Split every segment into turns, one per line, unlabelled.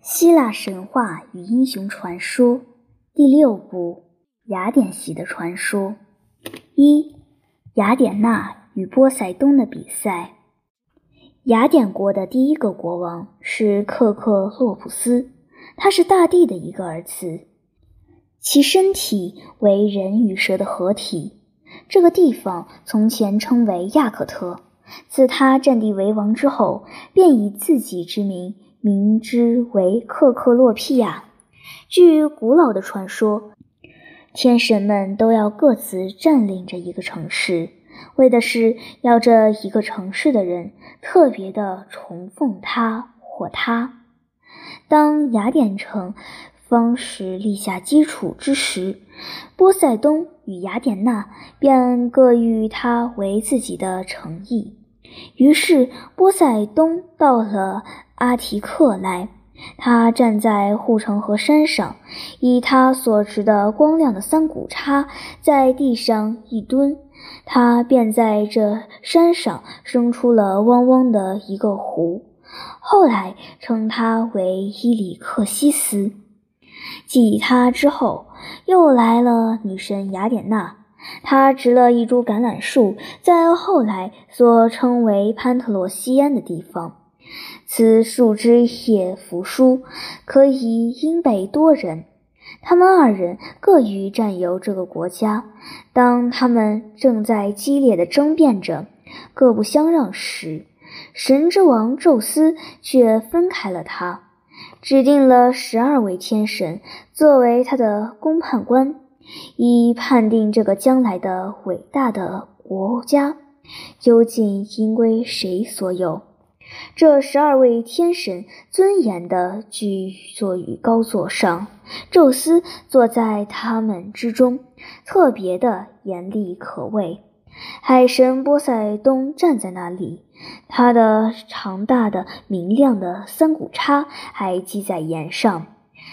希腊神话与英雄传说第六部：雅典席的传说。一、雅典娜与波塞冬的比赛。雅典国的第一个国王是克克洛普斯，他是大地的一个儿子，其身体为人与蛇的合体。这个地方从前称为亚克特，自他占地为王之后，便以自己之名名之为克克洛皮亚。据古老的传说，天神们都要各自占领着一个城市。为的是要这一个城市的人特别的崇奉他或他。当雅典城方始立下基础之时，波塞冬与雅典娜便各誉他为自己的诚意。于是波塞冬到了阿提克来，他站在护城河山上，以他所持的光亮的三股叉在地上一蹲。他便在这山上生出了汪汪的一个湖，后来称他为伊里克西斯。继他之后，又来了女神雅典娜，他植了一株橄榄树，在后来所称为潘特洛西安的地方。此树枝叶扶疏，可以荫北多人。他们二人各欲占有这个国家。当他们正在激烈的争辩着，各不相让时，神之王宙斯却分开了他，指定了十二位天神作为他的公判官，以判定这个将来的伟大的国家究竟应归谁所有。这十二位天神尊严的居坐于高座上，宙斯坐在他们之中，特别的严厉可畏。海神波塞冬站在那里，他的长大的明亮的三股叉还系在岩上，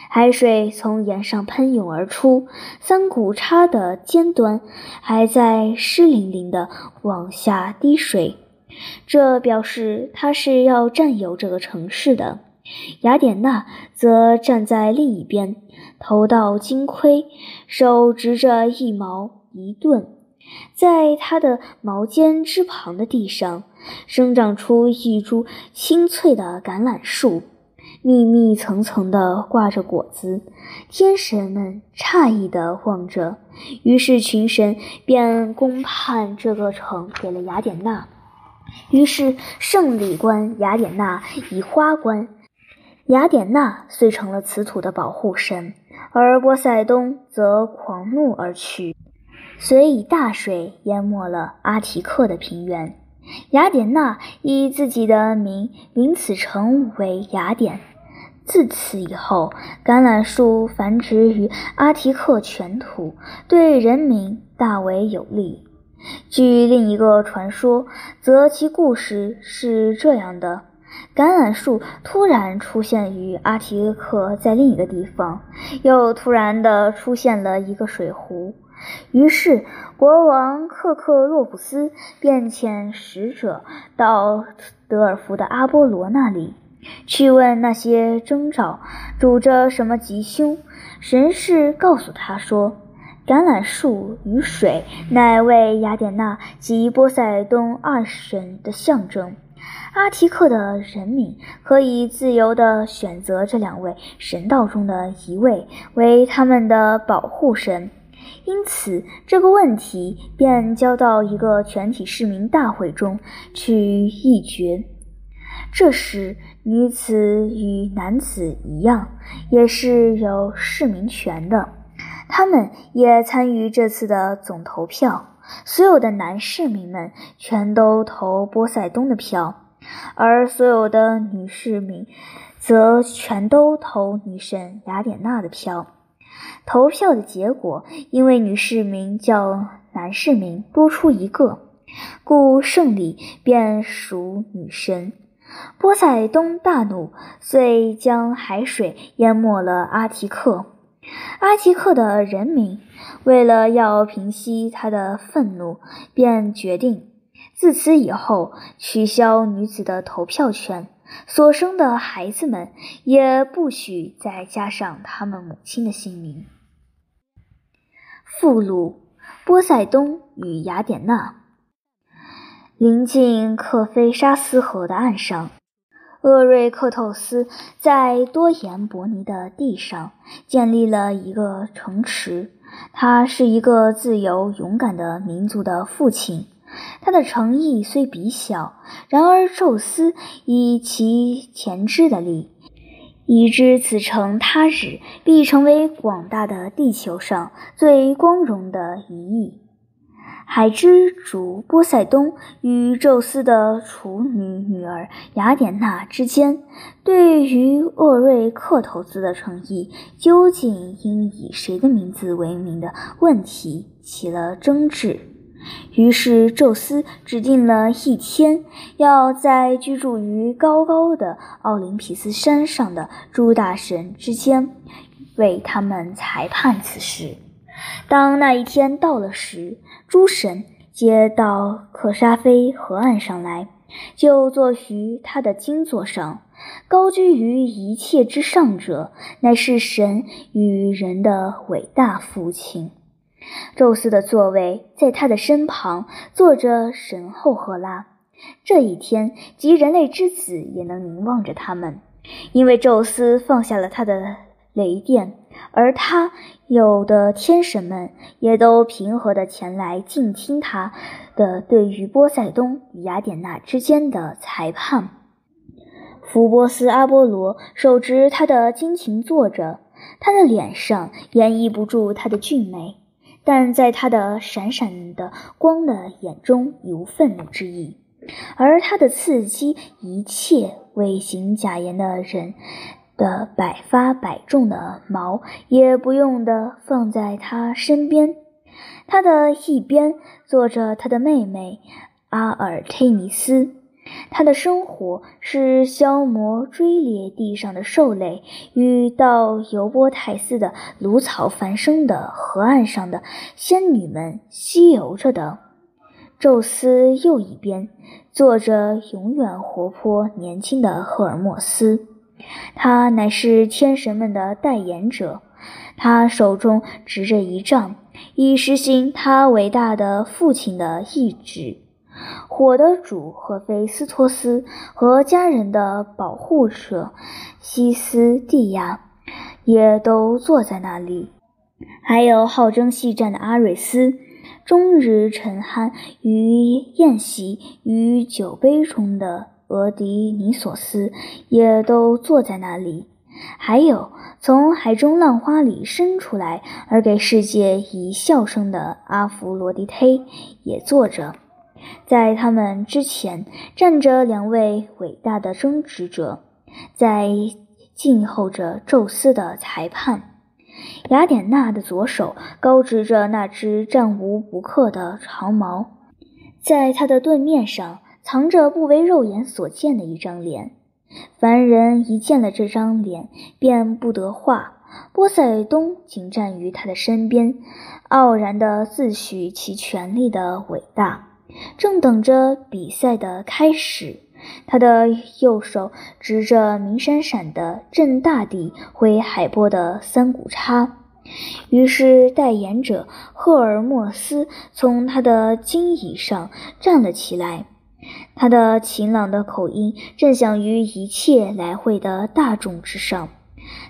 海水从岩上喷涌而出，三股叉的尖端还在湿淋淋的往下滴水。这表示他是要占有这个城市的。雅典娜则站在另一边，头戴金盔，手执着一矛一盾，在他的矛尖之旁的地上生长出一株青翠的橄榄树，密密层层地挂着果子。天神们诧异地望着，于是群神便公判这个城给了雅典娜。于是，胜利官雅典娜以花冠，雅典娜遂成了此土的保护神，而波塞冬则狂怒而去，遂以大水淹没了阿提克的平原。雅典娜以自己的名名此城为雅典。自此以后，橄榄树繁殖于阿提克全土，对人民大为有利。据另一个传说，则其故事是这样的：橄榄树突然出现于阿提克，在另一个地方，又突然的出现了一个水壶。于是国王克克洛普斯便遣使者到德尔福的阿波罗那里，去问那些征兆主着什么吉凶。神士告诉他说。橄榄树与水乃为雅典娜及波塞冬二神的象征。阿提克的人民可以自由地选择这两位神道中的一位为他们的保护神，因此这个问题便交到一个全体市民大会中去议决。这时，女子与男子一样，也是有市民权的。他们也参与这次的总投票，所有的男市民们全都投波塞冬的票，而所有的女市民则全都投女神雅典娜的票。投票的结果，因为女市民较男市民多出一个，故胜利便属女神。波塞冬大怒，遂将海水淹没了阿提克。阿提克的人民为了要平息他的愤怒，便决定自此以后取消女子的投票权，所生的孩子们也不许再加上他们母亲的姓名。附录：波塞冬与雅典娜。临近克菲沙斯河的岸上，厄瑞克透斯在多岩伯尼的地上建立了一个城池。他是一个自由勇敢的民族的父亲。他的诚意虽比小，然而宙斯以其前知的力，已知此城他日必成为广大的地球上最光荣的一役。海之主波塞冬与宙斯的处女女儿雅典娜之间，对于厄瑞克投资的诚意究竟应以谁的名字为名的问题起了争执。于是，宙斯指定了一天，要在居住于高高的奥林匹斯山上的诸大神之间，为他们裁判此事。当那一天到了时，诸神皆到克沙菲河岸上来，就坐于他的金座上。高居于一切之上者，乃是神与人的伟大父亲。宙斯的座位在他的身旁坐着神后赫拉。这一天，即人类之子也能凝望着他们，因为宙斯放下了他的雷电。而他有的天神们也都平和地前来静听他的对于波塞冬与雅典娜之间的裁判。福波斯阿波罗手执他的金琴坐着，他的脸上掩抑不住他的俊美，但在他的闪闪的光的眼中已无愤怒之意，而他的刺激一切未行假言的人。的百发百中的矛也不用的放在他身边，他的一边坐着他的妹妹阿尔忒弥斯。他的生活是消磨追猎地上的兽类，与到尤波泰斯的芦草繁生的河岸上的仙女们嬉游着的。宙斯右一边坐着永远活泼年轻的赫尔墨斯。他乃是天神们的代言者，他手中执着一杖，以实行他伟大的父亲的意志。火的主赫菲斯托斯和家人的保护者西斯蒂亚也都坐在那里，还有好争细战的阿瑞斯，终日沉酣于宴席与酒杯中的。俄狄尼索斯也都坐在那里，还有从海中浪花里伸出来而给世界以笑声的阿弗罗狄忒也坐着。在他们之前站着两位伟大的争执者，在静候着宙斯的裁判。雅典娜的左手高执着那只战无不克的长矛，在他的盾面上。藏着不为肉眼所见的一张脸，凡人一见了这张脸，便不得话。波塞冬紧站于他的身边，傲然地自诩其权力的伟大，正等着比赛的开始。他的右手执着明闪闪的震大地挥海波的三股叉。于是，代言者赫尔墨斯从他的金椅上站了起来。他的晴朗的口音震响于一切来会的大众之上。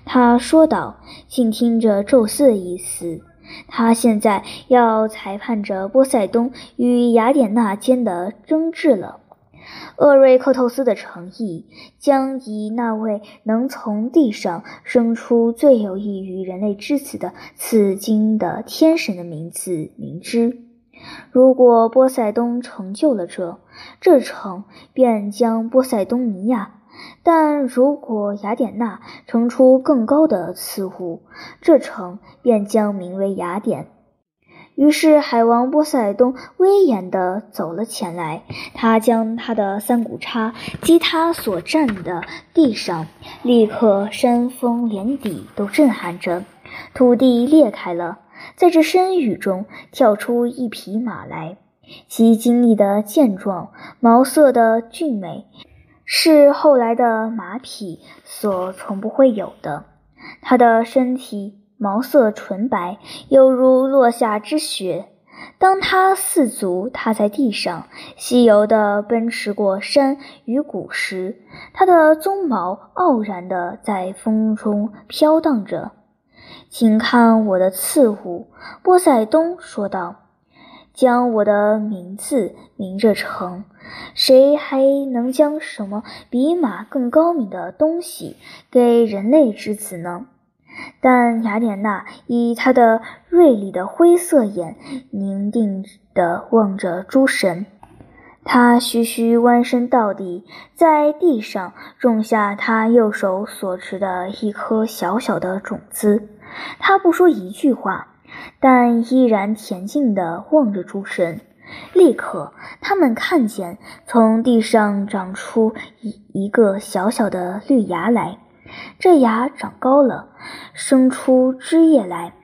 他说道：“静听着宙斯的意思，他现在要裁判着波塞冬与雅典娜间的争执了。厄瑞克透斯的诚意将以那位能从地上生出最有益于人类之子的赐金的天神的名字明之。”如果波塞冬成就了这，这城便将波塞冬尼亚；但如果雅典娜成出更高的赐物，这城便将名为雅典。于是海王波塞冬威严地走了前来，他将他的三股叉击他所站的地上，立刻山峰连底都震撼着，土地裂开了。在这深雨中跳出一匹马来，其精力的健壮，毛色的俊美，是后来的马匹所从不会有的。它的身体毛色纯白，犹如落下之雪。当它四足踏在地上，西游地奔驰过山与谷时，它的鬃毛傲然地在风中飘荡着。请看我的刺舞，波塞冬说道：“将我的名字明着成，谁还能将什么比马更高明的东西给人类之子呢？”但雅典娜以她的锐利的灰色眼凝定地望着诸神，他徐徐弯身到底，在地上种下他右手所持的一颗小小的种子。他不说一句话，但依然恬静地望着诸神。立刻，他们看见从地上长出一一个小小的绿芽来。这芽长高了，生出枝叶来，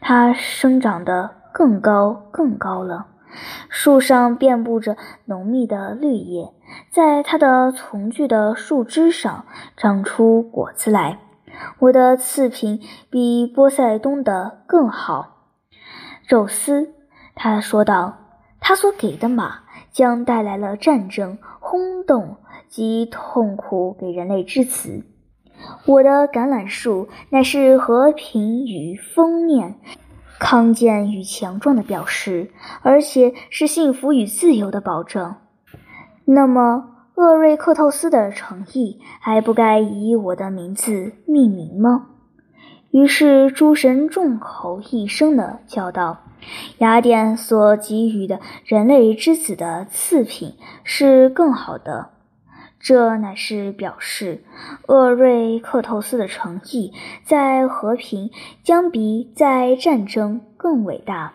它生长得更高更高了。树上遍布着浓密的绿叶，在它的丛聚的树枝上长出果子来。我的次品比波塞冬的更好。宙斯，他说道：“他所给的马将带来了战争、轰动及痛苦给人类之子。”我的橄榄树乃是和平与丰面、康健与强壮的表示，而且是幸福与自由的保证。那么，厄瑞克透斯的诚意还不该以我的名字命名吗？于是诸神众口一声的叫道：“雅典所给予的人类之子的次品是更好的。”这乃是表示厄瑞克透斯的诚意，在和平将比在战争更伟大，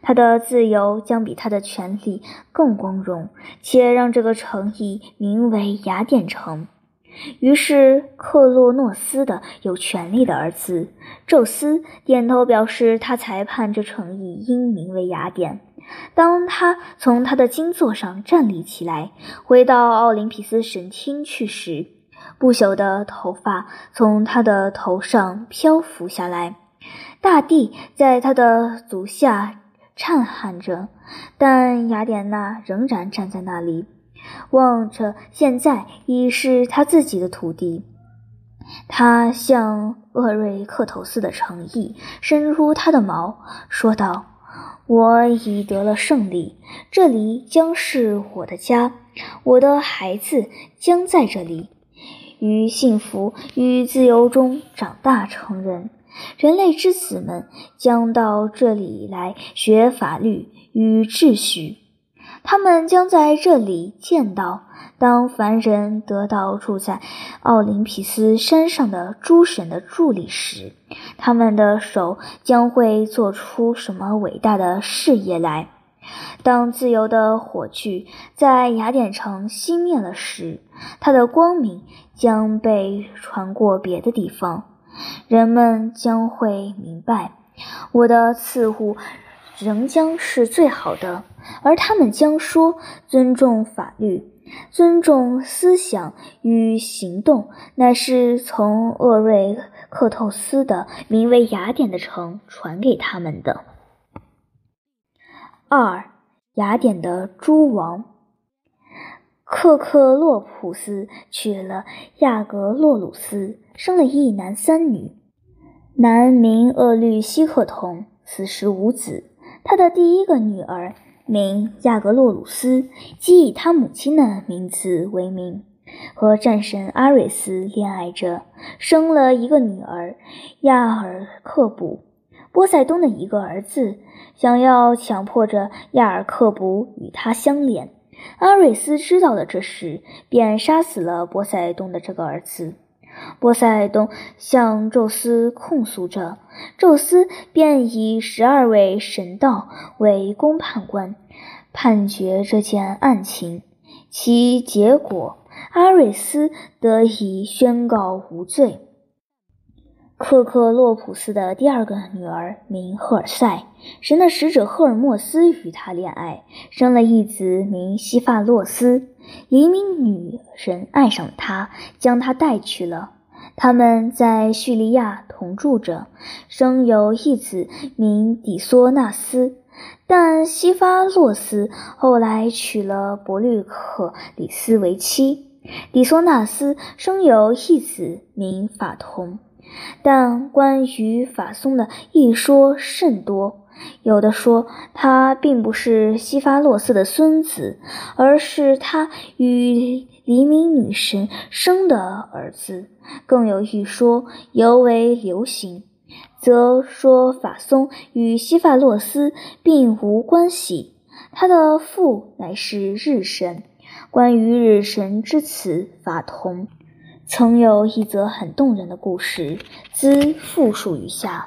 他的自由将比他的权利更光荣，且让这个诚意名为雅典城。于是，克洛诺斯的有权力的儿子宙斯点头表示，他裁判这城邑应名为雅典。当他从他的金座上站立起来，回到奥林匹斯神厅去时，不朽的头发从他的头上漂浮下来，大地在他的足下颤撼着。但雅典娜仍然站在那里，望着现在已是他自己的土地。他向厄瑞克透斯的诚意伸出他的矛，说道。我已得了胜利，这里将是我的家，我的孩子将在这里，于幸福与自由中长大成人。人类之子们将到这里来学法律与秩序，他们将在这里见到。当凡人得到住在奥林匹斯山上的诸神的助力时，他们的手将会做出什么伟大的事业来？当自由的火炬在雅典城熄灭了时，它的光明将被传过别的地方，人们将会明白，我的赐物仍将是最好的，而他们将说尊重法律。尊重思想与行动，乃是从厄瑞克透斯的名为雅典的城传给他们的。二，雅典的诸王，克克洛普斯娶了亚格洛鲁斯，生了一男三女。男名厄律希赫同，此时无子。他的第一个女儿。名亚格洛鲁斯，即以他母亲的名字为名，和战神阿瑞斯恋爱着，生了一个女儿亚尔克卜。波塞冬的一个儿子想要强迫着亚尔克卜与他相恋，阿瑞斯知道了这事，便杀死了波塞冬的这个儿子。波塞冬向宙斯控诉着，宙斯便以十二位神道为公判官，判决这件案情。其结果，阿瑞斯得以宣告无罪。克克洛普斯的第二个女儿名赫尔塞，神的使者赫尔墨斯与她恋爱，生了一子名西法洛斯。黎明女神爱上了他，将他带去了。他们在叙利亚同住着，生有一子名底索纳斯。但西法洛斯后来娶了伯律克里斯为妻。底索纳斯生有一子名法同。但关于法松的一说甚多，有的说他并不是西法洛斯的孙子，而是他与黎明女神生的儿子；更有一说尤为流行，则说法松与西法洛斯并无关系，他的父乃是日神。关于日神之子法同。曾有一则很动人的故事，兹复述于下。